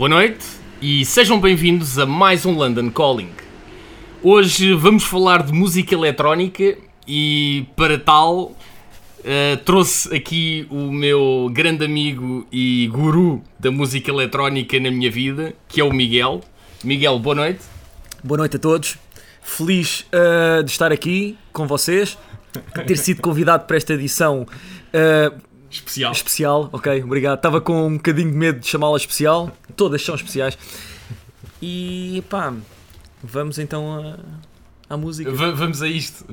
Boa noite e sejam bem-vindos a mais um London Calling. Hoje vamos falar de música eletrónica e para tal eh, trouxe aqui o meu grande amigo e guru da música eletrónica na minha vida, que é o Miguel. Miguel, boa noite. Boa noite a todos. Feliz uh, de estar aqui com vocês, ter sido convidado para esta edição uh, Especial. especial. Ok, obrigado. Estava com um bocadinho de medo de chamá-la especial. Todas são especiais. E pá, vamos então a- à música. Va- vamos a isto.